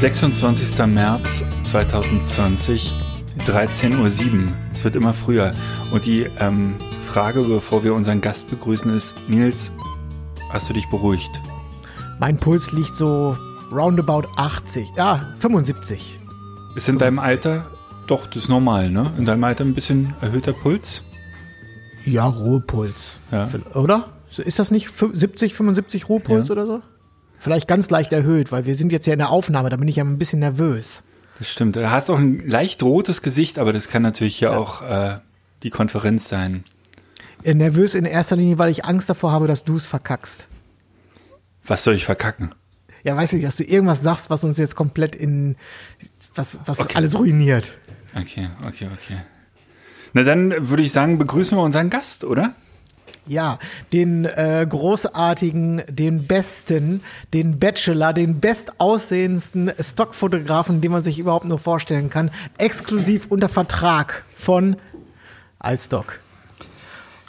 Sechsundzwanzigster März 2020, 13.07 Uhr. Es wird immer früher. Und die ähm, Frage, bevor wir unseren Gast begrüßen, ist, Nils, hast du dich beruhigt? Mein Puls liegt so roundabout 80, ja, 75. Ist in deinem Alter, doch, das ist normal, ne? In deinem Alter ein bisschen erhöhter Puls? Ja, Ruhepuls. Ja. Oder? Ist das nicht fü- 70, 75 Ruhepuls Ja. oder so? Vielleicht ganz leicht erhöht, weil wir sind jetzt ja in der Aufnahme, da bin ich ja ein bisschen nervös. Das stimmt. Du hast auch ein leicht rotes Gesicht, aber das kann natürlich ja, auch äh, die Konferenz sein. Äh, Nervös in erster Linie, weil ich Angst davor habe, dass du es verkackst. Was soll ich verkacken? Ja, weiß nicht, dass du irgendwas sagst, was uns jetzt komplett in, was, was Okay. alles ruiniert. Okay, okay, okay. Na dann würde ich sagen, begrüßen wir unseren Gast, oder? Ja, den äh, großartigen, den besten, den Bachelor, den bestaussehendsten Stockfotografen, den man sich überhaupt nur vorstellen kann, exklusiv unter Vertrag von iStock.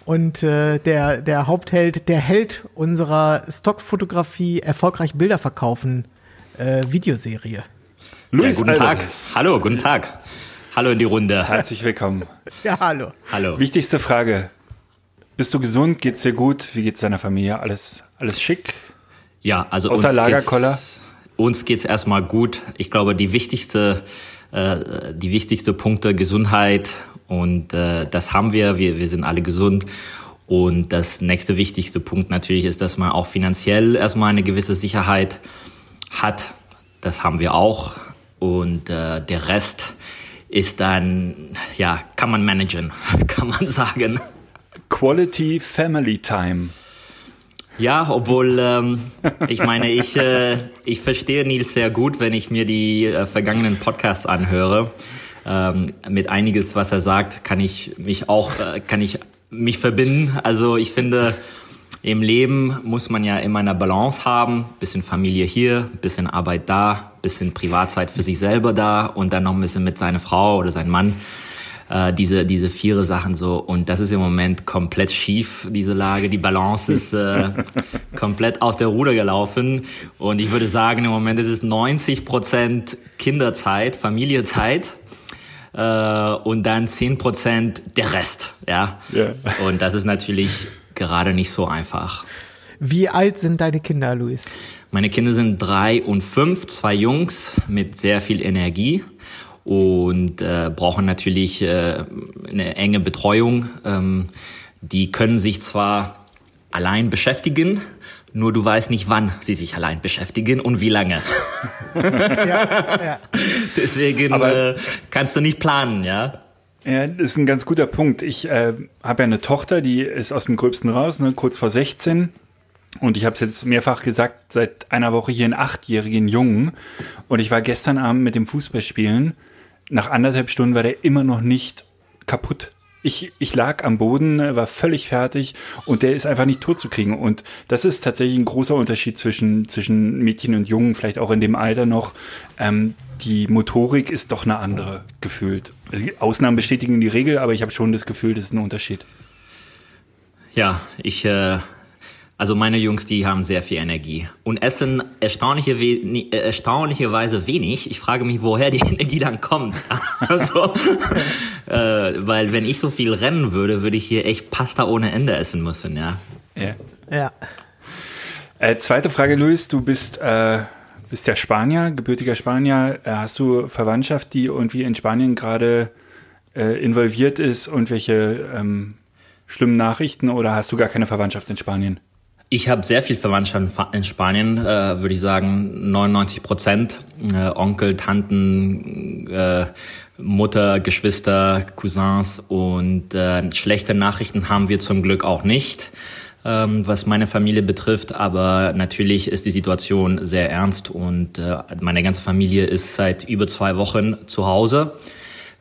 Und äh, der, der Hauptheld, der Held unserer Stockfotografie erfolgreich Bilder verkaufen äh, Videoserie. Ja, guten Tag. Hallo, guten Tag. Hallo in die Runde. Herzlich willkommen. Ja, hallo. Hallo. Wichtigste Frage. Bist du gesund? Geht's dir gut? Wie geht's deiner Familie? Alles, alles schick? Ja, also Außer uns Lagerkoller? geht's, uns geht's erstmal gut. Ich glaube, die wichtigste, äh, die wichtigste Punkte Gesundheit und äh, das haben wir. wir. Wir sind alle gesund. Und das nächste wichtigste Punkt natürlich ist, dass man auch finanziell erstmal eine gewisse Sicherheit hat. Das haben wir auch. Und äh, der Rest ist dann, ja, kann man managen, kann man sagen. Quality Family Time. Ja, obwohl ähm, ich meine, ich, äh, ich verstehe Nils sehr gut, wenn ich mir die äh, vergangenen Podcasts anhöre. Ähm, mit einiges, was er sagt, kann ich mich auch, äh, kann ich mich verbinden. Also ich finde, im Leben muss man ja immer eine Balance haben. Bisschen Familie hier, bisschen Arbeit da, bisschen Privatzeit für sich selber da und dann noch ein bisschen mit seiner Frau oder seinem Mann äh, diese diese viere Sachen so. Und das ist im Moment komplett schief diese Lage. Die Balance ist äh, komplett aus der Ruder gelaufen. Und ich würde sagen im Moment ist es 90 Prozent Kinderzeit Familiezeit äh, und dann 10 Prozent der Rest ja? Ja. und das ist natürlich gerade nicht so einfach. Wie alt sind deine Kinder, Luis? meine Kinder sind drei und fünf, zwei Jungs mit sehr viel Energie und äh, brauchen natürlich äh, eine enge Betreuung. Ähm, die können sich zwar allein beschäftigen, nur du weißt nicht, wann sie sich allein beschäftigen und wie lange. Ja, ja. Deswegen Aber- äh, kannst du nicht planen, ja. Ja, das ist ein ganz guter Punkt. Ich äh, habe ja eine Tochter, die ist aus dem Gröbsten raus, ne, kurz vor 16. Und ich habe es jetzt mehrfach gesagt, seit einer Woche hier einen achtjährigen Jungen. Und ich war gestern Abend mit dem Fußballspielen. Nach anderthalb Stunden war der immer noch nicht kaputt. Ich, ich lag am Boden, war völlig fertig und der ist einfach nicht tot zu kriegen. Und das ist tatsächlich ein großer Unterschied zwischen, zwischen Mädchen und Jungen, vielleicht auch in dem Alter noch. Ähm, die Motorik ist doch eine andere gefühlt. Ausnahmen bestätigen die Regel, aber ich habe schon das Gefühl, das ist ein Unterschied. Ja, ich, äh, also meine Jungs, die haben sehr viel Energie und essen erstaunliche, we- äh, erstaunlicherweise wenig. Ich frage mich, woher die Energie dann kommt. also, äh, weil wenn ich so viel rennen würde, würde ich hier echt Pasta ohne Ende essen müssen, ja. Ja. ja. Äh, zweite Frage, Luis, du bist, äh, bist ja Spanier, gebürtiger Spanier. Äh, hast du Verwandtschaft, die irgendwie in Spanien gerade äh, involviert ist und welche ähm, schlimmen Nachrichten oder hast du gar keine Verwandtschaft in Spanien? Ich habe sehr viel Verwandtschaft in Spanien, äh, würde ich sagen 99 Prozent. Äh, Onkel, Tanten, äh, Mutter, Geschwister, Cousins und äh, schlechte Nachrichten haben wir zum Glück auch nicht. ähm, was meine Familie betrifft. Aber natürlich ist die Situation sehr ernst und äh, meine ganze Familie ist seit über zwei Wochen zu Hause.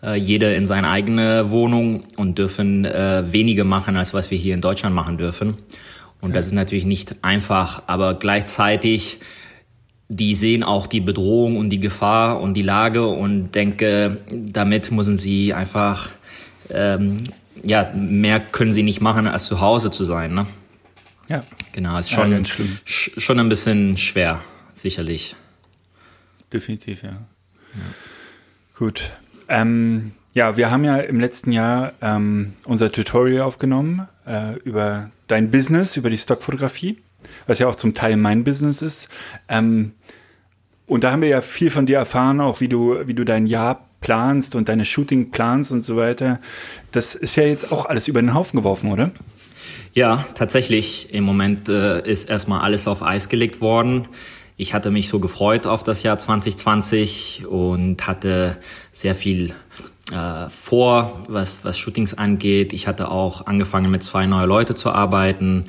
Äh, jeder in seine eigene Wohnung und dürfen äh, weniger machen, als was wir hier in Deutschland machen dürfen. Und das ist natürlich nicht einfach, aber gleichzeitig die sehen auch die Bedrohung und die Gefahr und die Lage und denke, damit müssen sie einfach, ähm, ja, mehr können sie nicht machen, als zu Hause zu sein. Ne? Ja. Genau, ist schon, Ja, sch- schon ein bisschen schwer, sicherlich. Definitiv, ja. Gut. Ähm, ja, wir haben ja im letzten Jahr ähm, unser Tutorial aufgenommen äh, über dein Business, über die Stockfotografie, was ja auch zum Teil mein Business ist. Ähm, und da haben wir ja viel von dir erfahren, auch wie du, wie du dein Jahr planst und deine Shooting planst und so weiter. Das ist ja jetzt auch alles über den Haufen geworfen, oder? Ja, tatsächlich. Im Moment äh, ist erstmal alles auf Eis gelegt worden. Ich hatte mich so gefreut auf das Jahr 2020 und hatte sehr viel äh, vor, was, was Shootings angeht. Ich hatte auch angefangen mit zwei neue Leute zu arbeiten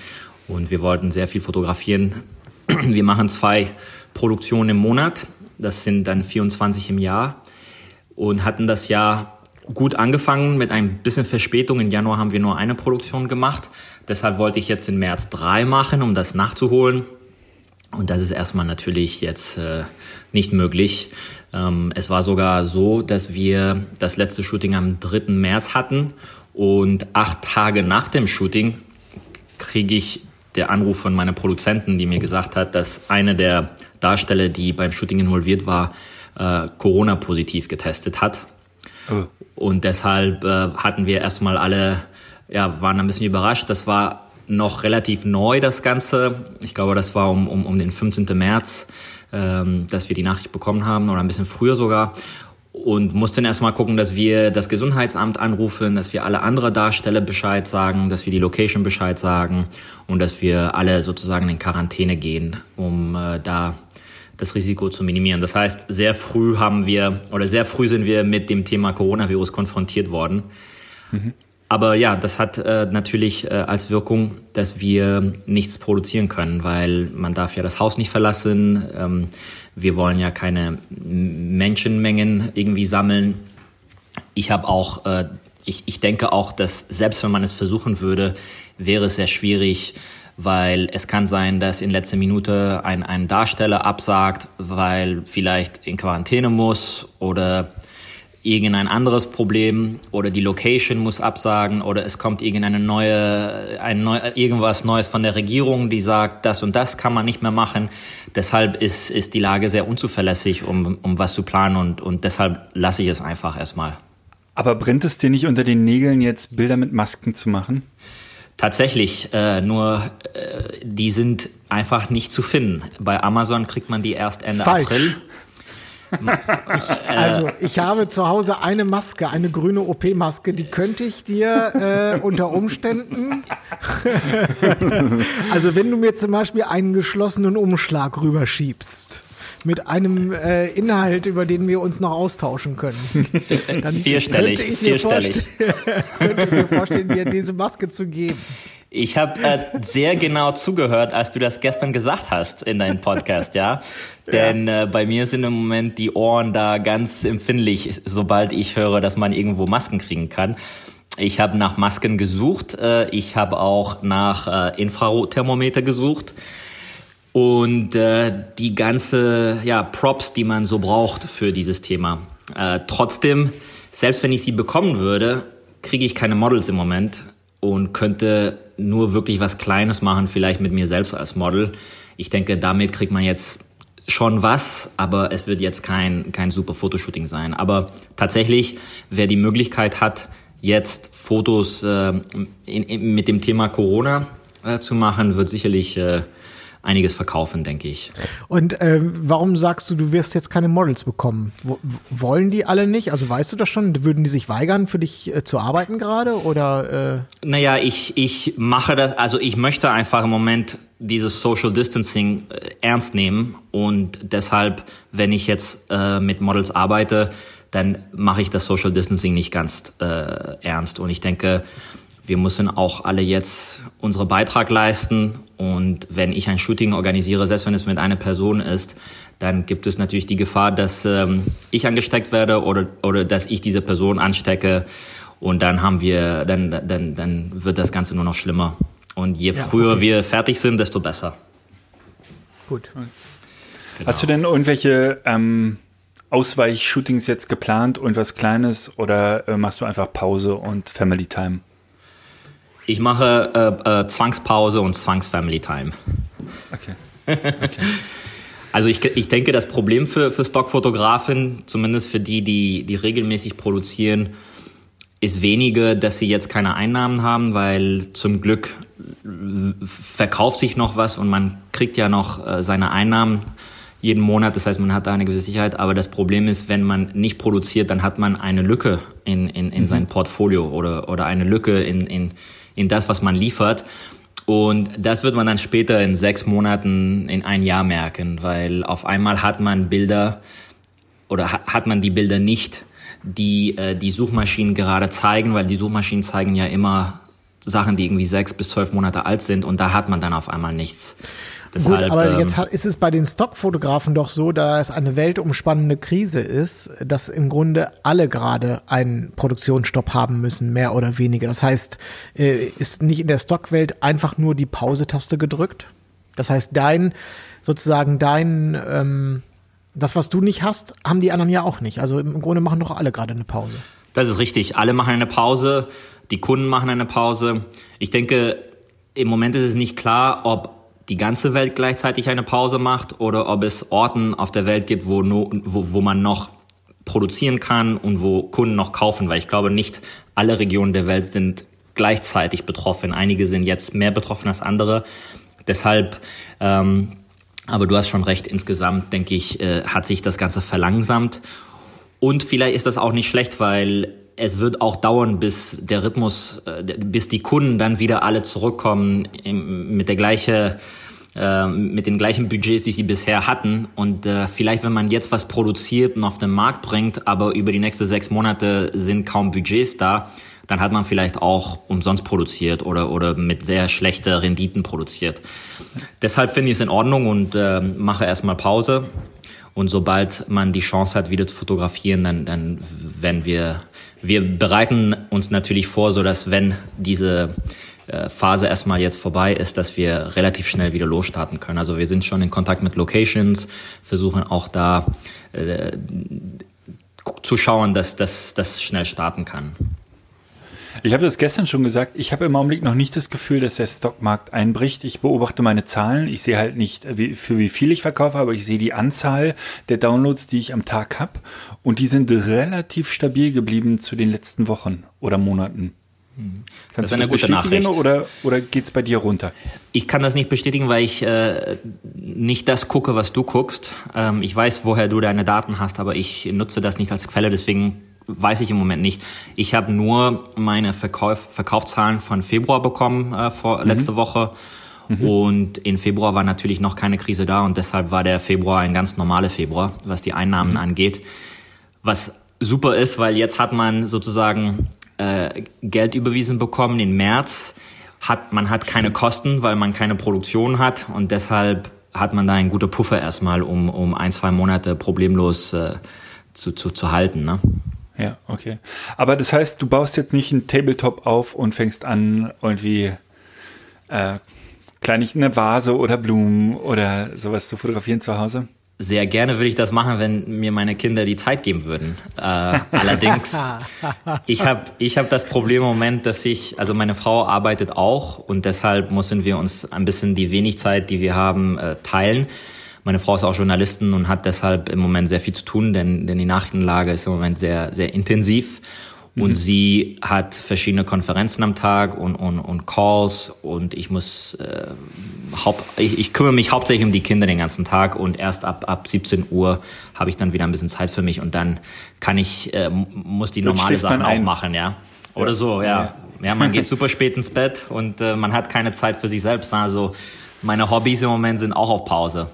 und wir wollten sehr viel fotografieren. Wir machen zwei Produktionen im Monat. Das sind dann 24 im Jahr und hatten das Jahr gut angefangen mit ein bisschen Verspätung. Im Januar haben wir nur eine Produktion gemacht. Deshalb wollte ich jetzt im März drei machen, um das nachzuholen. Und das ist erstmal natürlich jetzt äh, nicht möglich. Ähm, es war sogar so, dass wir das letzte Shooting am 3. März hatten und acht Tage nach dem Shooting kriege ich der Anruf von meiner Produzenten, die mir gesagt hat, dass eine der Darsteller, die beim Shooting involviert war, äh, Corona-positiv getestet hat. Oh. Und deshalb äh, hatten wir erstmal alle, ja, waren ein bisschen überrascht. Das war noch relativ neu, das Ganze. Ich glaube, das war um, um, um den 15. März, ähm, dass wir die Nachricht bekommen haben oder ein bisschen früher sogar. Und mussten erstmal gucken, dass wir das Gesundheitsamt anrufen, dass wir alle andere Darsteller Bescheid sagen, dass wir die Location Bescheid sagen und dass wir alle sozusagen in Quarantäne gehen, um äh, da das Risiko zu minimieren. Das heißt, sehr früh haben wir oder sehr früh sind wir mit dem Thema Coronavirus konfrontiert worden. Aber ja, das hat äh, natürlich äh, als Wirkung, dass wir nichts produzieren können, weil man darf ja das Haus nicht verlassen. Ähm, wir wollen ja keine Menschenmengen irgendwie sammeln. Ich habe auch, äh, ich, ich denke auch, dass selbst wenn man es versuchen würde, wäre es sehr schwierig, weil es kann sein, dass in letzter Minute ein, ein Darsteller absagt, weil vielleicht in Quarantäne muss oder irgendein anderes Problem oder die Location muss absagen oder es kommt irgendeine neue, ein neu, irgendwas Neues von der Regierung, die sagt, das und das kann man nicht mehr machen. Deshalb ist, ist die Lage sehr unzuverlässig, um, um was zu planen und, und deshalb lasse ich es einfach erstmal. Aber brennt es dir nicht unter den Nägeln, jetzt Bilder mit Masken zu machen? Tatsächlich, äh, nur äh, die sind einfach nicht zu finden. Bei Amazon kriegt man die erst Ende Falsch. April. Also ich habe zu Hause eine Maske, eine grüne OP-Maske, die könnte ich dir äh, unter Umständen. also wenn du mir zum Beispiel einen geschlossenen Umschlag rüberschiebst mit einem äh, Inhalt, über den wir uns noch austauschen können, dann Vierstellig, könnte ich mir vierstellig. vorstellen, könnte ich mir vorstellen, dir diese Maske zu geben. Ich habe äh, sehr genau zugehört, als du das gestern gesagt hast in deinem Podcast, ja. Denn äh, bei mir sind im Moment die Ohren da ganz empfindlich, sobald ich höre, dass man irgendwo Masken kriegen kann. Ich habe nach Masken gesucht. Äh, ich habe auch nach äh, Infrarotthermometer gesucht. Und äh, die ganze ja, Props, die man so braucht für dieses Thema. Äh, trotzdem, selbst wenn ich sie bekommen würde, kriege ich keine Models im Moment und könnte nur wirklich was Kleines machen, vielleicht mit mir selbst als Model. Ich denke, damit kriegt man jetzt schon was, aber es wird jetzt kein, kein super Fotoshooting sein. Aber tatsächlich, wer die Möglichkeit hat, jetzt Fotos äh, in, in, mit dem Thema Corona äh, zu machen, wird sicherlich äh, einiges verkaufen, denke ich. Und äh, warum sagst du, du wirst jetzt keine Models bekommen? Wo, wollen die alle nicht? Also weißt du das schon? Würden die sich weigern, für dich äh, zu arbeiten gerade? Oder äh, Naja, ich, ich mache das, also ich möchte einfach im Moment dieses Social Distancing äh, ernst nehmen und deshalb, wenn ich jetzt äh, mit Models arbeite, dann mache ich das Social Distancing nicht ganz äh, ernst und ich denke, wir müssen auch alle jetzt unseren Beitrag leisten. Und wenn ich ein Shooting organisiere, selbst wenn es mit einer Person ist, dann gibt es natürlich die Gefahr, dass ähm, ich angesteckt werde oder, oder dass ich diese Person anstecke. Und dann haben wir, dann, dann, dann wird das Ganze nur noch schlimmer. Und je Ja, früher okay. wir fertig sind, desto besser. Gut. Hast du denn irgendwelche ähm, Ausweich-Shootings jetzt geplant und was Kleines oder äh, machst du einfach Pause und Family Time? Ich mache äh, äh, Zwangspause und Zwangs-Family Time. Okay. Also ich, ich denke, das Problem für, für Stockfotografen, zumindest für die, die, die regelmäßig produzieren, ist weniger, dass sie jetzt keine Einnahmen haben, weil zum Glück verkauft sich noch was und man kriegt ja noch äh, seine Einnahmen jeden Monat. Das heißt, man hat da eine gewisse Sicherheit. Aber das Problem ist, wenn man nicht produziert, dann hat man eine Lücke in, in, in sein Portfolio oder, oder eine Lücke in, in, in das, was man liefert. Und das wird man dann später in sechs Monaten, in ein Jahr merken, weil auf einmal hat man Bilder oder ha- hat man die Bilder nicht, die äh, die Suchmaschinen gerade zeigen, weil die Suchmaschinen zeigen ja immer Sachen, die irgendwie sechs bis zwölf Monate alt sind und da hat man dann auf einmal nichts. Deshalb, Gut, aber ähm, jetzt ist es bei den Stockfotografen doch so, da es eine weltumspannende Krise ist, dass im Grunde alle gerade einen Produktionsstopp haben müssen, mehr oder weniger. Das heißt, äh, ist nicht in der Stockwelt einfach nur die Pause-Taste gedrückt? Das heißt, dein, sozusagen dein, ähm, das, was du nicht hast, haben die anderen ja auch nicht. Also im Grunde machen doch alle gerade eine Pause. Das ist richtig. Alle machen eine Pause. Die Kunden machen eine Pause. Ich denke, im Moment ist es nicht klar, ob die ganze Welt gleichzeitig eine Pause macht oder ob es Orten auf der Welt gibt, wo, no, wo, wo man noch produzieren kann und wo Kunden noch kaufen, weil ich glaube, nicht alle Regionen der Welt sind gleichzeitig betroffen. Einige sind jetzt mehr betroffen als andere. Deshalb, ähm, aber du hast schon recht, insgesamt denke ich, äh, hat sich das Ganze verlangsamt. Und vielleicht ist das auch nicht schlecht, weil es wird auch dauern, bis der Rhythmus, äh, bis die Kunden dann wieder alle zurückkommen mit der gleiche, äh, mit den gleichen Budgets, die sie bisher hatten. Und äh, vielleicht, wenn man jetzt was produziert und auf den Markt bringt, aber über die nächsten sechs Monate sind kaum Budgets da, dann hat man vielleicht auch umsonst produziert oder, oder mit sehr schlechten Renditen produziert. Deshalb finde ich es in Ordnung und äh, mache erstmal Pause. Und sobald man die Chance hat, wieder zu fotografieren, dann, dann werden wir, wir bereiten uns natürlich vor, so dass wenn diese äh, Phase erstmal jetzt vorbei ist, dass wir relativ schnell wieder losstarten können. Also wir sind schon in Kontakt mit Locations, versuchen auch da äh, zu schauen, dass das schnell starten kann. Ich habe das gestern schon gesagt. Ich habe im Augenblick noch nicht das Gefühl, dass der Stockmarkt einbricht. Ich beobachte meine Zahlen. Ich sehe halt nicht, wie, für wie viel ich verkaufe, aber ich sehe die Anzahl der Downloads, die ich am Tag habe. Und die sind relativ stabil geblieben zu den letzten Wochen oder Monaten. Kannst Das ist du eine das gute Nachricht. oder, oder geht's bei dir runter? Ich kann das nicht bestätigen, weil ich äh, nicht das gucke, was du guckst. Ähm, ich weiß, woher du deine Daten hast, aber ich nutze das nicht als Quelle, deswegen weiß ich im Moment nicht. Ich habe nur meine Verkauf, Verkaufszahlen von Februar bekommen äh, vor letzte Woche. Und in Februar war natürlich noch keine Krise da und deshalb war der Februar ein ganz normaler Februar, was die Einnahmen angeht. Was super ist, weil jetzt hat man sozusagen äh, Geld überwiesen bekommen im März. Hat, man hat keine Kosten, weil man keine Produktion hat und deshalb hat man da einen guten Puffer erstmal, um, um ein, zwei Monate problemlos äh, zu, zu, zu halten. Ne? Ja, okay. Aber das heißt, du baust jetzt nicht einen Tabletop auf und fängst an, irgendwie äh, kleinig eine Vase oder Blumen oder sowas zu fotografieren zu Hause? Sehr gerne würde ich das machen, wenn mir meine Kinder die Zeit geben würden. Äh, allerdings, ich habe ich hab das Problem im Moment, dass ich, also meine Frau arbeitet auch und deshalb müssen wir uns ein bisschen die wenig Zeit, die wir haben, äh, teilen. Meine Frau ist auch Journalistin und hat deshalb im Moment sehr viel zu tun, denn, denn die Nachrichtenlage ist im Moment sehr, sehr intensiv. Und sie hat verschiedene Konferenzen am Tag und, und, und Calls und ich muss äh, haupt, ich, ich kümmere mich hauptsächlich um die Kinder den ganzen Tag und erst ab ab 17 Uhr habe ich dann wieder ein bisschen Zeit für mich und dann kann ich äh, muss die normale Sachen auch machen, ja. Oder Ja. so, ja. Ja, man geht super spät ins Bett und äh, man hat keine Zeit für sich selbst. Also meine Hobbys im Moment sind auch auf Pause.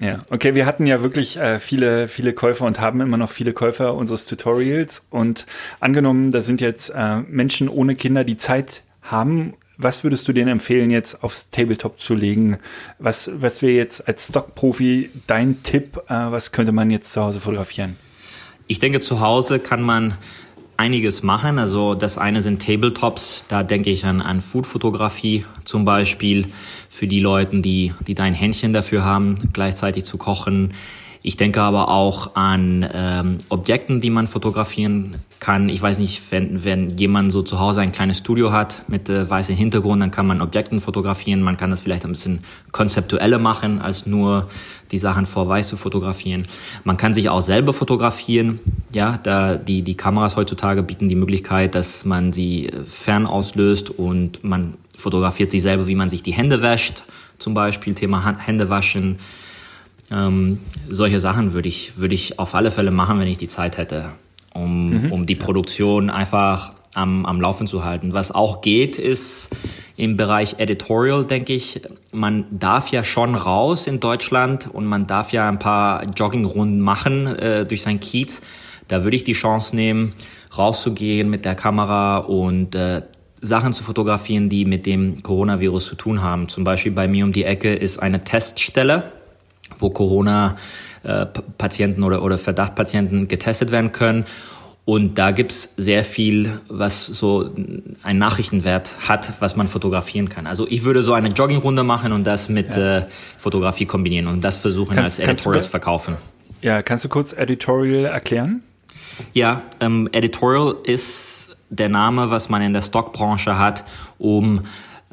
Ja, okay, wir hatten ja wirklich äh, viele, viele Käufer und haben immer noch viele Käufer unseres Tutorials. Und angenommen, da sind jetzt äh, Menschen ohne Kinder, die Zeit haben. Was würdest du denen empfehlen, jetzt aufs Tabletop zu legen? Was, was wäre jetzt als Stockprofi dein Tipp? Äh, was könnte man jetzt zu Hause fotografieren? Ich denke, zu Hause kann man einiges machen. Also das eine sind Tabletops, da denke ich an, an Foodfotografie zum Beispiel für die Leute, die, die da ein Händchen dafür haben, gleichzeitig zu kochen. Ich denke aber auch an ähm, Objekten, die man fotografieren kann. Ich weiß nicht, wenn, wenn jemand so zu Hause ein kleines Studio hat mit äh, weißem Hintergrund, dann kann man Objekten fotografieren. Man kann das vielleicht ein bisschen konzeptueller machen, als nur die Sachen vor weiß zu fotografieren. Man kann sich auch selber fotografieren. Ja, da die, die Kameras heutzutage bieten die Möglichkeit, dass man sie äh, fern auslöst und man fotografiert sich selber, wie man sich die Hände wäscht. Zum Beispiel Thema Hände waschen ähm, solche Sachen würde ich, würde ich auf alle Fälle machen, wenn ich die Zeit hätte, um, mhm. um die Produktion einfach am, am Laufen zu halten. Was auch geht, ist im Bereich Editorial, denke ich, man darf ja schon raus in Deutschland und man darf ja ein paar Joggingrunden machen äh, durch sein Kiez. Da würde ich die Chance nehmen, rauszugehen mit der Kamera und äh, Sachen zu fotografieren, die mit dem Coronavirus zu tun haben. Zum Beispiel bei mir um die Ecke ist eine Teststelle wo Corona-Patienten oder, oder Verdachtpatienten getestet werden können. Und da gibt's sehr viel, was so einen Nachrichtenwert hat, was man fotografieren kann. Also ich würde so eine Joggingrunde machen und das mit ja. äh, Fotografie kombinieren und das versuchen kann, als Editorial zu verkaufen. Ja, kannst du kurz Editorial erklären? Ja, ähm, Editorial ist der Name, was man in der Stockbranche hat, um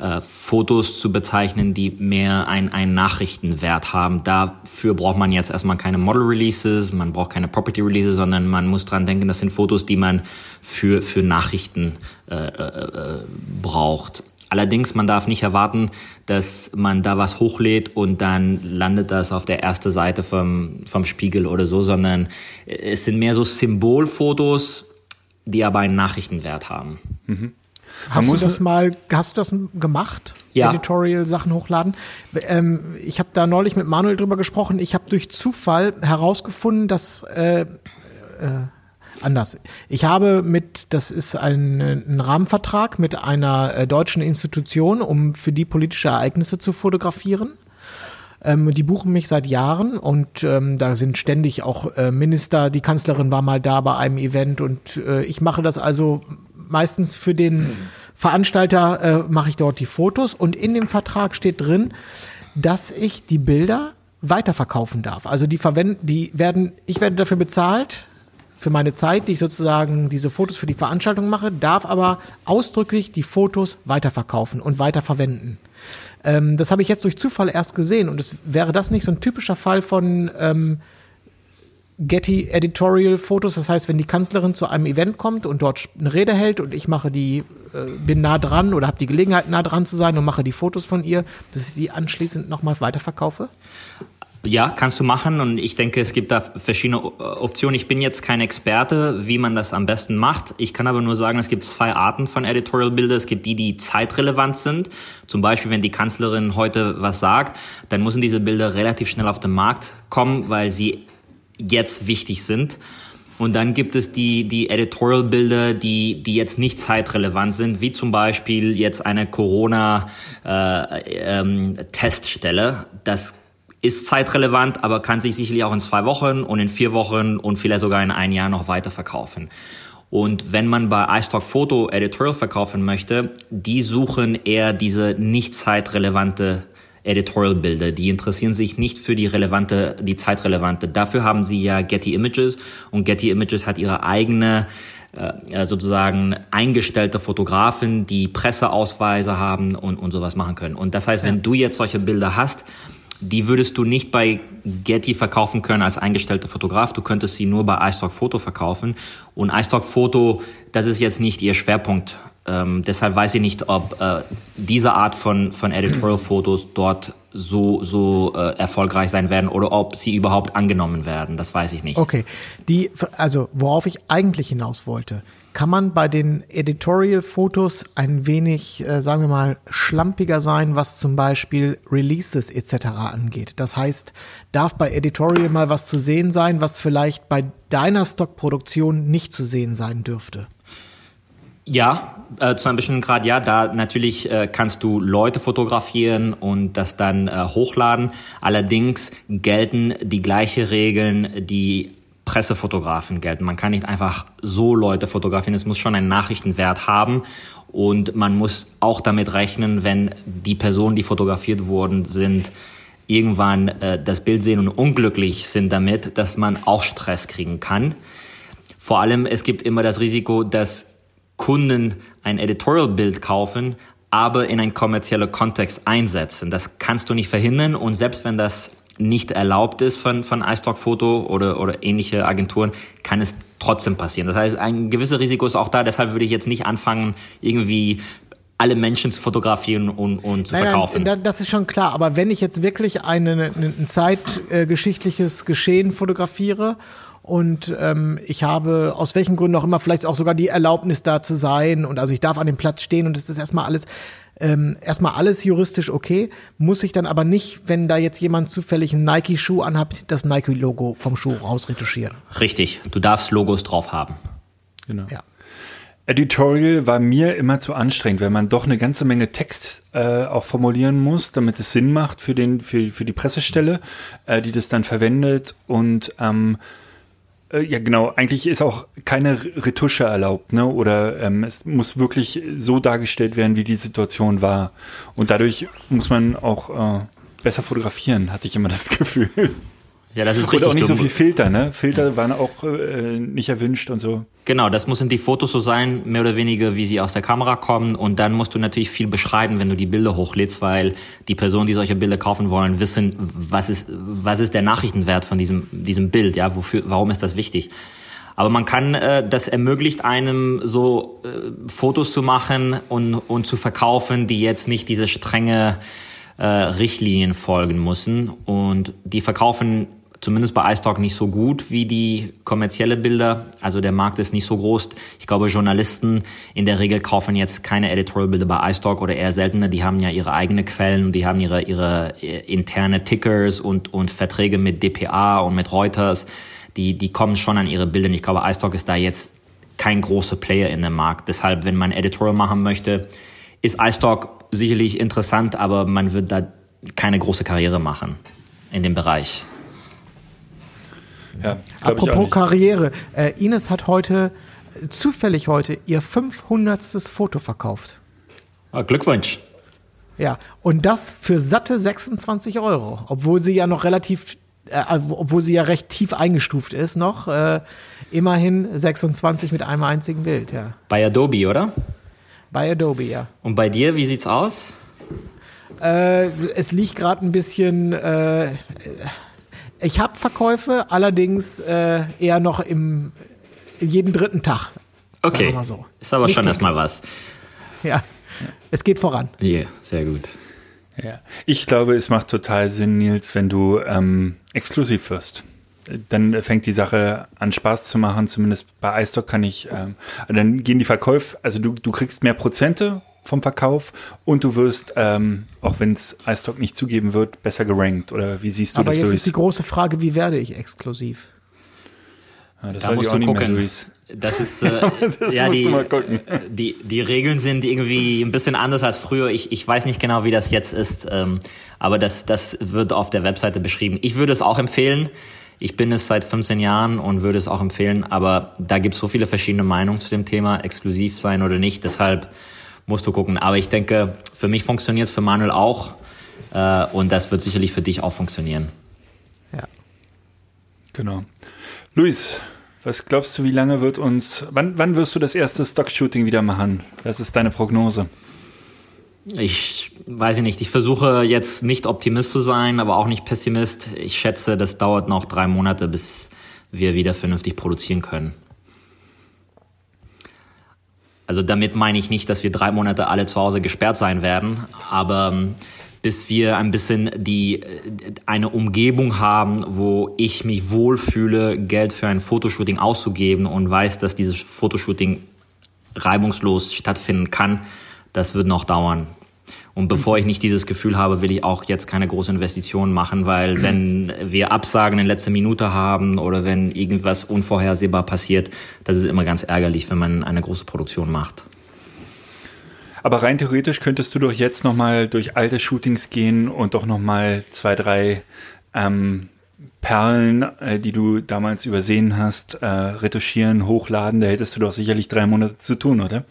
äh, Fotos zu bezeichnen, die mehr ein, einen Nachrichtenwert haben. Dafür braucht man jetzt erstmal keine Model Releases, man braucht keine Property Releases, sondern man muss dran denken, das sind Fotos, die man für, für Nachrichten äh, äh, braucht. Allerdings, man darf nicht erwarten, dass man da was hochlädt und dann landet das auf der ersten Seite vom, vom Spiegel oder so, sondern es sind mehr so Symbolfotos, die aber einen Nachrichtenwert haben. Mhm. Hast du das mal, hast du das gemacht? Ja. Editorial-Sachen hochladen. Ähm, ich habe da neulich mit Manuel drüber gesprochen. Ich habe durch Zufall herausgefunden, dass äh, äh, anders. Ich habe mit, das ist ein, ein Rahmenvertrag mit einer äh, deutschen Institution, um für die politische Ereignisse zu fotografieren. Ähm, die buchen mich seit Jahren und ähm, da sind ständig auch äh, Minister. Die Kanzlerin war mal da bei einem Event und äh, ich mache das also meistens für den Veranstalter äh, mache ich dort die Fotos und in dem Vertrag steht drin, dass ich die Bilder weiterverkaufen darf. Also die verwenden, die werden, ich werde dafür bezahlt für meine Zeit, die ich sozusagen diese Fotos für die Veranstaltung mache, darf aber ausdrücklich die Fotos weiterverkaufen und weiterverwenden. Ähm, das habe ich jetzt durch Zufall erst gesehen und es wäre das nicht so ein typischer Fall von ähm, Getty Editorial Fotos. Das heißt, wenn die Kanzlerin zu einem Event kommt und dort eine Rede hält und ich mache die, äh, bin nah dran oder habe die Gelegenheit nah dran zu sein und mache die Fotos von ihr, dass ich die anschließend nochmal weiterverkaufe? Ja, kannst du machen und ich denke, es gibt da verschiedene Optionen. Ich bin jetzt kein Experte, wie man das am besten macht. Ich kann aber nur sagen, es gibt zwei Arten von Editorial-Bilder. Es gibt die, die zeitrelevant sind. Zum Beispiel, wenn die Kanzlerin heute was sagt, dann müssen diese Bilder relativ schnell auf den Markt kommen, weil sie jetzt wichtig sind. Und dann gibt es die, die Editorial-Bilder, die, die jetzt nicht zeitrelevant sind, wie zum Beispiel jetzt eine Corona-Teststelle. Äh, ähm, das ist zeitrelevant, aber kann sich sicherlich auch in zwei Wochen und in vier Wochen und vielleicht sogar in ein Jahr noch weiter verkaufen. Und wenn man bei iStock Photo Editorial verkaufen möchte, die suchen eher diese nicht zeitrelevante Editorial-Bilder. Die interessieren sich nicht für die relevante, die zeitrelevante. Dafür haben sie ja Getty Images und Getty Images hat ihre eigene äh, sozusagen eingestellte Fotografen, die Presseausweise haben und, und sowas machen können. Und das heißt, ja. wenn du jetzt solche Bilder hast, die würdest du nicht bei Getty verkaufen können als eingestellter Fotograf. Du könntest sie nur bei iStock Photo verkaufen. Und iStock Photo, das ist jetzt nicht ihr Schwerpunkt ähm, deshalb weiß ich nicht, ob äh, diese Art von, von Editorial-Fotos dort so, so äh, erfolgreich sein werden oder ob sie überhaupt angenommen werden. Das weiß ich nicht. Okay. Die, also worauf ich eigentlich hinaus wollte, kann man bei den Editorial-Fotos ein wenig, äh, sagen wir mal, schlampiger sein, was zum Beispiel Releases etc. angeht. Das heißt, darf bei Editorial mal was zu sehen sein, was vielleicht bei deiner Stockproduktion nicht zu sehen sein dürfte? Ja, äh, zu einem bestimmten Grad ja. Da natürlich äh, kannst du Leute fotografieren und das dann äh, hochladen. Allerdings gelten die gleichen Regeln, die Pressefotografen gelten. Man kann nicht einfach so Leute fotografieren. Es muss schon einen Nachrichtenwert haben. Und man muss auch damit rechnen, wenn die Personen, die fotografiert worden sind, irgendwann äh, das Bild sehen und unglücklich sind damit, dass man auch Stress kriegen kann. Vor allem, es gibt immer das Risiko, dass Kunden ein Editorial-Bild kaufen, aber in einen kommerziellen Kontext einsetzen. Das kannst du nicht verhindern und selbst wenn das nicht erlaubt ist von, von iStock Photo oder, oder ähnliche Agenturen, kann es trotzdem passieren. Das heißt, ein gewisses Risiko ist auch da. Deshalb würde ich jetzt nicht anfangen, irgendwie alle Menschen zu fotografieren und, und zu Nein, verkaufen. Nein, das ist schon klar. Aber wenn ich jetzt wirklich eine, ein zeitgeschichtliches Geschehen fotografiere und ähm, ich habe aus welchen Gründen auch immer vielleicht auch sogar die Erlaubnis da zu sein und also ich darf an dem Platz stehen und es ist erstmal alles ähm, erstmal alles juristisch okay, muss ich dann aber nicht, wenn da jetzt jemand zufällig einen Nike-Schuh anhat, das Nike-Logo vom Schuh rausretuschieren. Richtig, du darfst Logos drauf haben. Genau. Ja. Editorial war mir immer zu anstrengend, weil man doch eine ganze Menge Text äh, auch formulieren muss, damit es Sinn macht für den für, für die Pressestelle, äh, die das dann verwendet und ähm, äh, ja, genau. Eigentlich ist auch keine Retusche erlaubt, ne? Oder ähm, es muss wirklich so dargestellt werden, wie die Situation war. Und dadurch muss man auch äh, besser fotografieren, hatte ich immer das Gefühl. Ja, das ist Und richtig. auch nicht so Du- viel Filter, ne? Filter waren auch äh, nicht erwünscht und so. Genau, das müssen die Fotos so sein, mehr oder weniger, wie sie aus der Kamera kommen. Und dann musst du natürlich viel beschreiben, wenn du die Bilder hochlädst, weil die Personen, die solche Bilder kaufen wollen, wissen, was ist, was ist der Nachrichtenwert von diesem, diesem Bild, ja, wofür, warum ist das wichtig? Aber man kann, äh, das ermöglicht einem so äh, Fotos zu machen und, und zu verkaufen, die jetzt nicht diese strenge äh, Richtlinien folgen müssen. Und die verkaufen zumindest bei iStock nicht so gut wie die kommerzielle Bilder. Also der Markt ist nicht so groß. Ich glaube, Journalisten in der Regel kaufen jetzt keine Editorial-Bilder bei iStock oder eher seltener. Die haben ja ihre eigenen Quellen und die haben ihre, ihre äh, interne Tickers und, und Verträge mit DPA und mit Reuters. Die, die kommen schon an ihre Bilder. Und ich glaube, iStock ist da jetzt kein großer Player in dem Markt. Deshalb, wenn man Editorial machen möchte, ist iStock sicherlich interessant, aber man wird da keine große Karriere machen in dem Bereich. Ja, Apropos. Karriere, äh, Ines hat heute, äh, zufällig heute, ihr 500. Foto verkauft. Ah, Glückwunsch. Ja, und das für satte 26 Euro, obwohl sie ja noch relativ, äh, obwohl sie ja recht tief eingestuft ist noch. Äh, immerhin 26 mit einem einzigen Bild, ja. Bei Adobe, oder? Bei Adobe, ja. Und bei dir, wie sieht's aus? Äh, es liegt gerade ein bisschen. Äh, ich habe Verkäufe, allerdings äh, eher noch im jeden dritten Tag. Okay. so. Ist aber Nicht schon erstmal was. Ja, es geht voran. Yeah, sehr gut. Ja. Ich glaube, es macht total Sinn, Nils, wenn du ähm, exklusiv wirst. Dann fängt die Sache an Spaß zu machen, zumindest bei iStock kann ich, ähm, dann gehen die Verkäufe, also du, du kriegst mehr Prozente vom Verkauf und du wirst, ähm, auch wenn es iStock nicht zugeben wird, besser gerankt. Oder wie siehst du Aber das, jetzt Luis? ist die große Frage, wie werde ich exklusiv? Ja, das Da weiß musst ich du mehr, gucken. Luis. Das ist, äh, Das ja, musst die, du mal gucken. die, die Regeln sind irgendwie ein bisschen anders als früher. Ich, ich weiß nicht genau, wie das jetzt ist, ähm, aber das, das wird auf der Webseite beschrieben. Ich würde es auch empfehlen. Ich bin es seit 15 Jahren und würde es auch empfehlen, aber da gibt es so viele verschiedene Meinungen zu dem Thema, exklusiv sein oder nicht. Deshalb musst du gucken. Aber ich denke, für mich funktioniert es, für Manuel auch. Äh, und das wird sicherlich für dich auch funktionieren. Ja. Genau. Luis, was glaubst du, wie lange wird uns, wann, wann wirst du das erste Stock-Shooting wieder machen? Was ist deine Prognose? Ich weiß ich nicht. Ich versuche jetzt nicht Optimist zu sein, aber auch nicht Pessimist. Ich schätze, das dauert noch drei Monate, bis wir wieder vernünftig produzieren können. Also damit meine ich nicht, dass wir drei Monate alle zu Hause gesperrt sein werden, aber ähm, bis wir ein bisschen die äh, eine Umgebung haben, wo ich mich wohlfühle, Geld für ein Fotoshooting auszugeben und weiß, dass dieses Fotoshooting reibungslos stattfinden kann, das wird noch dauern. Und bevor ich nicht dieses Gefühl habe, will ich auch jetzt keine große Investition machen, weil wenn wir Absagen in letzter Minute haben oder wenn irgendwas unvorhersehbar passiert, das ist immer ganz ärgerlich, wenn man eine große Produktion macht. Aber rein theoretisch könntest du doch jetzt nochmal durch alte Shootings gehen und doch nochmal zwei, drei ähm, Perlen, äh, die du damals übersehen hast, äh, retuschieren, hochladen. Da hättest du doch sicherlich drei Monate zu tun, oder?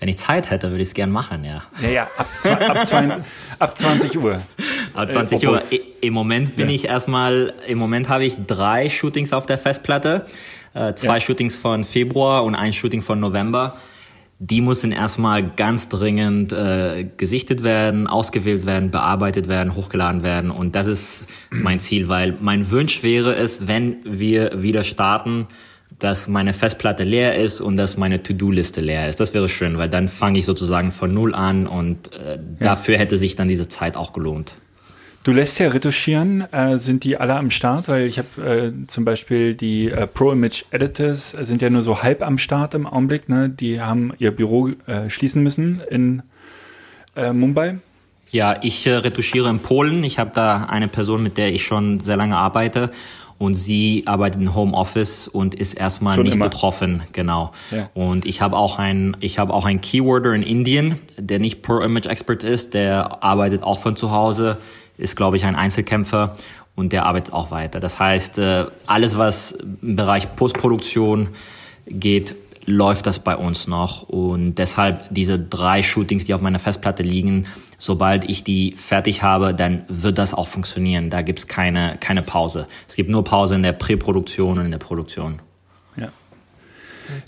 Wenn ich Zeit hätte, würde ich es gern machen, ja. Ja, ja, ab, ab, ab 20 Uhr. Ab 20 äh, Uhr. Im Moment bin ja. ich erstmal, im Moment habe ich drei Shootings auf der Festplatte. Äh, zwei ja. Shootings von Februar und ein Shooting von November die müssen erstmal ganz dringend äh, gesichtet werden, ausgewählt werden, bearbeitet werden, hochgeladen werden. Und das ist mein Ziel, weil mein Wunsch wäre es, wenn wir wieder starten, dass meine Festplatte leer ist und dass meine To-Do-Liste leer ist. Das wäre schön, weil dann fange ich sozusagen von Null an und äh, dafür hätte sich dann diese Zeit auch gelohnt. Du lässt ja retuschieren. Äh, sind die alle am Start? Weil ich habe äh, zum Beispiel die äh, Pro Image Editors sind ja nur so halb am Start im Augenblick. Ne? Die haben ihr Büro äh, schließen müssen in äh, Mumbai. Ja, ich äh, retuschiere in Polen. Ich habe da eine Person, mit der ich schon sehr lange arbeite. Und sie arbeitet im Homeoffice und ist erstmal schon nicht immer. betroffen, genau. Ja. Und ich habe auch ein, ich habe auch einen Keyworder in Indien, der nicht Pro Image Expert ist, der arbeitet auch von zu Hause ist, glaube ich, ein Einzelkämpfer und der arbeitet auch weiter. Das heißt, äh, alles, was im Bereich Postproduktion geht, läuft das bei uns noch. Und deshalb diese drei Shootings, die auf meiner Festplatte liegen, sobald ich die fertig habe, dann wird das auch funktionieren. Da gibt's keine, keine Pause. Es gibt nur Pause in der Präproduktion und in der Produktion. Ja.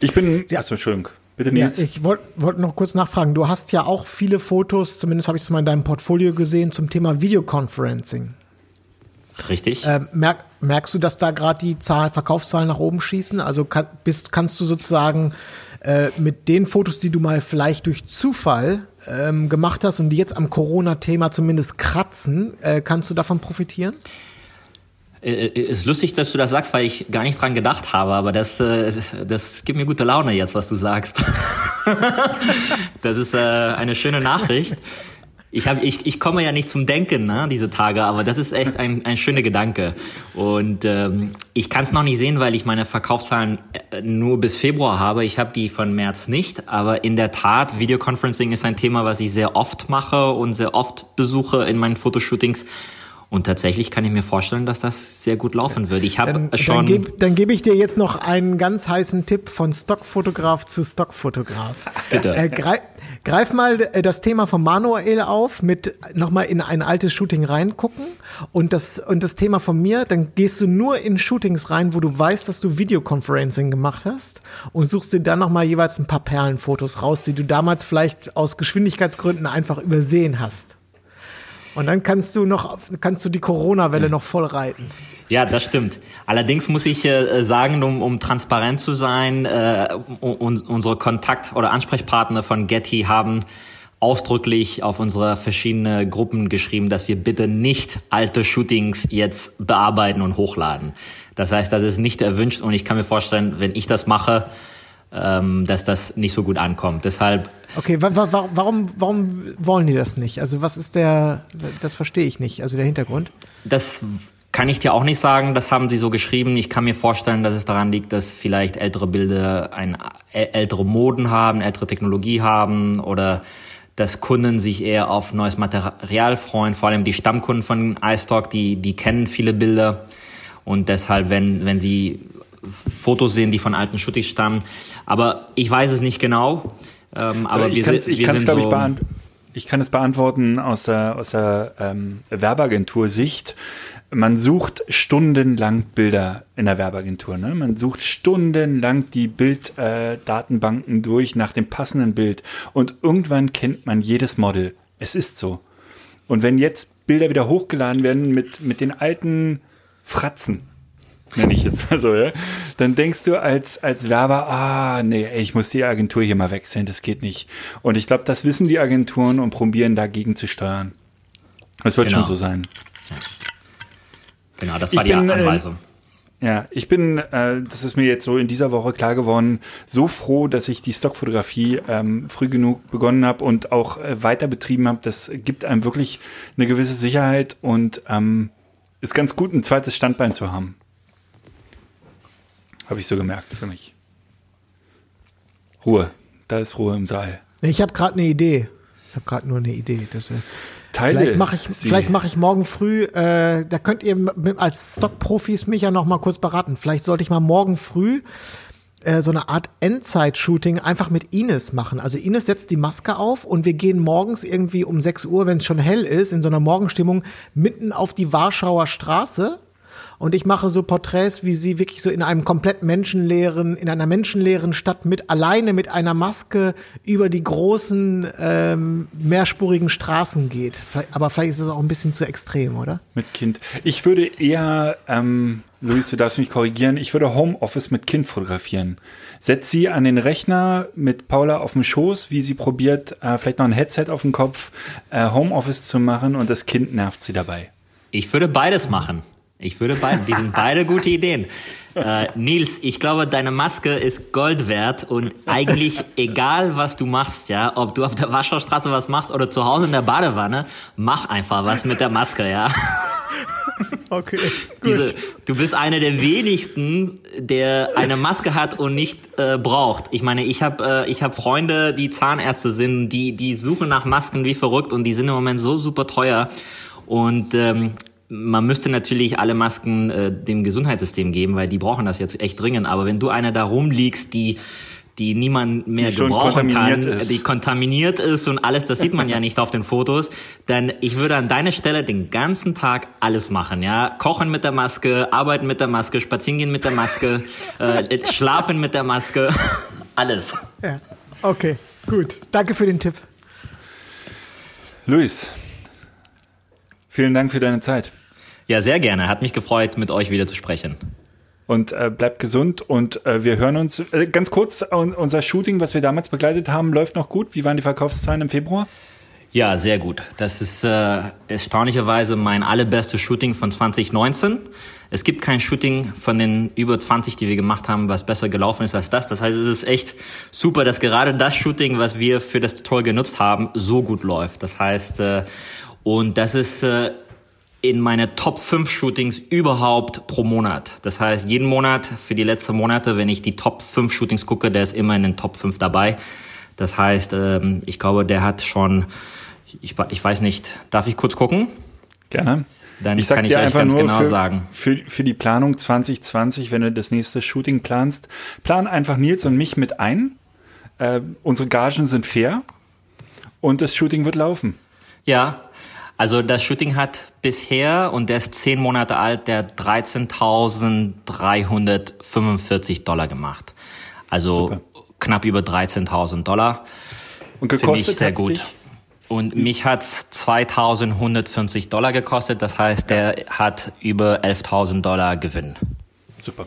Ich bin, ja. achso, Entschuldigung. Bitte Nils. Ja, ich wollte wollt noch kurz nachfragen. Du hast ja auch viele Fotos, zumindest habe ich das mal in deinem Portfolio gesehen, zum Thema Videoconferencing. Richtig. Äh, merk, merkst du, dass da gerade die Zahl, Verkaufszahlen nach oben schießen? Also kann, bist, kannst du sozusagen äh, mit den Fotos, die du mal vielleicht durch Zufall ähm, gemacht hast und die jetzt am Corona-Thema zumindest kratzen, äh, kannst du davon profitieren? Äh, äh, ist lustig, dass du das sagst, weil ich gar nicht dran gedacht habe, aber das, äh, das gibt mir gute Laune jetzt, was du sagst. das ist eine schöne Nachricht. Ich, hab, ich, ich komme ja nicht zum Denken ne, diese Tage, aber das ist echt ein, ein schöner Gedanke. Und ähm, ich kann es noch nicht sehen, weil ich meine Verkaufszahlen nur bis Februar habe. Ich habe die von März nicht. Aber in der Tat, Videoconferencing ist ein Thema, was ich sehr oft mache und sehr oft besuche in meinen Fotoshootings. Und tatsächlich kann ich mir vorstellen, dass das sehr gut laufen würde. Ich habe schon. Dann gebe geb ich dir jetzt noch einen ganz heißen Tipp von Stockfotograf zu Stockfotograf. Bitte. Äh, greif, greif mal äh, das Thema von Manuel auf, mit nochmal in ein altes Shooting reingucken. Und das, und das Thema von mir, dann gehst du nur in Shootings rein, wo du weißt, dass du Videoconferencing gemacht hast und suchst dir dann nochmal jeweils ein paar Perlenfotos raus, die du damals vielleicht aus Geschwindigkeitsgründen einfach übersehen hast. Und dann kannst du noch, kannst du die Corona-Welle noch voll reiten. Ja, das stimmt. Allerdings muss ich äh, sagen, um, um transparent zu sein, äh, un, unsere Kontakt- oder Ansprechpartner von Getty haben ausdrücklich auf unsere verschiedenen Gruppen geschrieben, dass wir bitte nicht alte Shootings jetzt bearbeiten und hochladen. Das heißt, das ist nicht erwünscht und ich kann mir vorstellen, wenn ich das mache, ähm, dass das nicht so gut ankommt. Deshalb. Okay, wa wa warum, warum wollen die das nicht? Also was ist der, das verstehe ich nicht, also der Hintergrund? Das kann ich dir auch nicht sagen, das haben sie so geschrieben. Ich kann mir vorstellen, dass es daran liegt, dass vielleicht ältere Bilder ein, ältere Moden haben, ältere Technologie haben oder dass Kunden sich eher auf neues Material freuen, vor allem die Stammkunden von iStock, die, die kennen viele Bilder und deshalb, wenn, wenn sie Fotos sehen, die von alten Schuttis stammen. Aber ich weiß es nicht genau. Ähm, aber ich wir, ich wir sind so. Ich, ich kann es beantworten aus der, aus der ähm, Werbeagentur-Sicht. Man sucht stundenlang Bilder in der Werbeagentur. Ne? Man sucht stundenlang die Bilddatenbanken äh, durch nach dem passenden Bild. Und irgendwann kennt man jedes Model. Es ist so. Und wenn jetzt Bilder wieder hochgeladen werden mit, mit den alten Fratzen, nenne ich jetzt mal so, ja, dann denkst du als, als Werber, ah, nee, ich muss die Agentur hier mal wechseln, das geht nicht. Und ich glaube, das wissen die Agenturen und probieren dagegen zu steuern. Das wird genau. schon so sein. Genau, das war ich die bin, äh, Anweisung. Ja, ich bin, äh, das ist mir jetzt so in dieser Woche klar geworden, so froh, dass ich die Stockfotografie ähm, früh genug begonnen habe und auch äh, weiter betrieben habe. Das gibt einem wirklich eine gewisse Sicherheit und ähm, ist ganz gut, ein zweites Standbein zu haben. Habe ich so gemerkt für mich. Ruhe, da ist Ruhe im Saal. Ich habe gerade eine Idee. Ich habe gerade nur eine Idee. Äh, Teile vielleicht mache ich, sie. vielleicht mache ich morgen früh. Äh, da könnt ihr mit, als Stockprofis mich ja noch mal kurz beraten. Vielleicht sollte ich mal morgen früh äh, so eine Art Endzeit-Shooting einfach mit Ines machen. Also Ines setzt die Maske auf und wir gehen morgens irgendwie um 6 Uhr, wenn es schon hell ist, in so einer Morgenstimmung mitten auf die Warschauer Straße. Und ich mache so Porträts, wie sie wirklich so in einem komplett menschenleeren, in einer menschenleeren Stadt mit alleine mit einer Maske über die großen ähm, mehrspurigen Straßen geht. Vielleicht, aber vielleicht ist es auch ein bisschen zu extrem, oder? Mit Kind. Ich würde eher, ähm, Luis, du darfst mich korrigieren, ich würde Homeoffice mit Kind fotografieren. Setz sie an den Rechner mit Paula auf dem Schoß, wie sie probiert, äh, vielleicht noch ein Headset auf dem Kopf, äh, Homeoffice zu machen und das Kind nervt sie dabei. Ich würde beides machen. Ich würde beide, die sind beide gute Ideen. Äh, Nils, ich glaube, deine Maske ist Gold wert und eigentlich egal, was du machst, ja, ob du auf der Waschstraße was machst oder zu Hause in der Badewanne, mach einfach was mit der Maske, ja. Okay. Diese, du bist einer der wenigsten, der eine Maske hat und nicht äh, braucht. Ich meine, ich habe äh, ich hab Freunde, die Zahnärzte sind, die die suchen nach Masken wie verrückt und die sind im Moment so super teuer und ähm, man müsste natürlich alle Masken äh, dem Gesundheitssystem geben, weil die brauchen das jetzt echt dringend. Aber wenn du einer da rumliegst, die die niemand mehr Die gebrauchen kann, ist. die kontaminiert ist und alles, das sieht man ja nicht auf den Fotos, dann ich würde an deiner Stelle den ganzen Tag alles machen, ja, kochen mit der Maske, arbeiten mit der Maske, spazieren gehen mit der Maske, äh, schlafen mit der Maske, alles. Ja. Okay, gut. Danke für den Tipp. Luis, vielen Dank für deine Zeit. Ja, sehr gerne. Hat mich gefreut, mit euch wieder zu sprechen. Und äh, bleibt gesund und äh, wir hören uns äh, ganz kurz. un- Unser Shooting, was wir damals begleitet haben, läuft noch gut. Wie waren die Verkaufszahlen im Februar? Ja, sehr gut. Das ist äh, erstaunlicherweise mein allerbestes Shooting von 2019. Es gibt kein Shooting von den über 20, die wir gemacht haben, was besser gelaufen ist als das. Das heißt, es ist echt super, dass gerade das Shooting, was wir für das Tutorial genutzt haben, so gut läuft. Das heißt, äh, und das ist äh, in meine Top 5 Shootings überhaupt pro Monat. Das heißt, jeden Monat für die letzten Monate, wenn ich die Top 5 Shootings gucke, der ist immer in den Top 5 dabei. Das heißt, ähm, ich glaube, der hat schon, ich, ich weiß nicht, darf ich kurz gucken? Gerne. Dann sag kann ich dir euch einfach ganz nur genau für, sagen. Für, für die Planung 2020, wenn du das nächste Shooting planst, plan einfach Nils und mich mit ein. Äh, unsere Gagen sind fair und das Shooting wird laufen. Ja, also das Shooting hat bisher, und der ist zehn Monate alt, der 13.345 Dollar gemacht. Also Super. knapp über 13.000 Dollar. Und Finde gekostet ich sehr gut. dich? Und mich hat's 2.150 Dollar gekostet. Das heißt, der hat über 11.000 Dollar Gewinn. Super.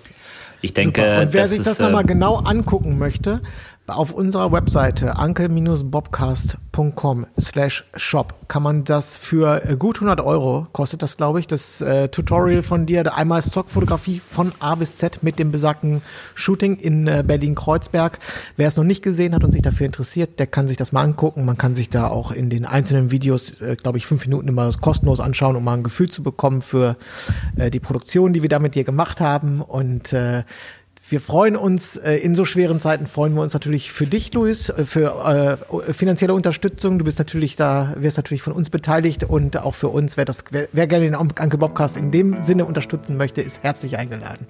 Ich denke, Super. Und wer das sich das äh, nochmal genau angucken möchte, auf unserer Webseite uncle-bobcast.com slash shop kann man das für äh, gut 100 Euro, kostet das glaube ich, das äh, Tutorial von dir, einmal Stockfotografie von A bis Z mit dem besagten Shooting in äh, Berlin-Kreuzberg. Wer es noch nicht gesehen hat und sich dafür interessiert, der kann sich das mal angucken. Man kann sich da auch in den einzelnen Videos, äh, glaube ich, fünf Minuten immer kostenlos anschauen, um mal ein Gefühl zu bekommen für äh, die Produktion, die wir da mit dir gemacht haben und äh, wir freuen uns, äh, in so schweren Zeiten freuen wir uns natürlich für dich, Luis, äh, für äh, finanzielle Unterstützung. Du bist natürlich da, wirst natürlich von uns beteiligt und auch für uns, wer das, wer, wer gerne den Uncle Bobcast in dem Sinne unterstützen möchte, ist herzlich eingeladen.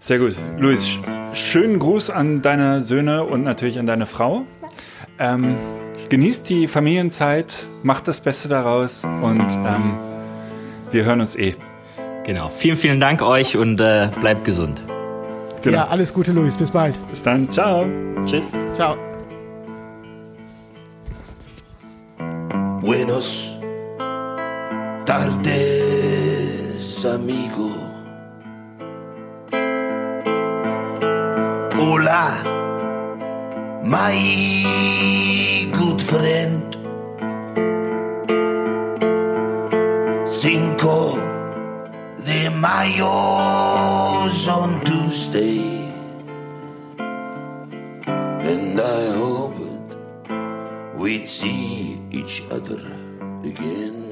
Sehr gut. Luis, sch- schönen Gruß an deine Söhne und natürlich an deine Frau. Ähm, genießt die Familienzeit, macht das Beste daraus und ähm, wir hören uns eh. genau. Vielen, vielen Dank euch und äh, bleibt gesund. Genau. Ja, alles Gute, Luis. Bis bald. Bis dann. Ciao. Tschüss. Ciao. Buenos tardes, amigo. Hola, my good friend. Cinco de mayo stay. And I hoped we'd see each other again.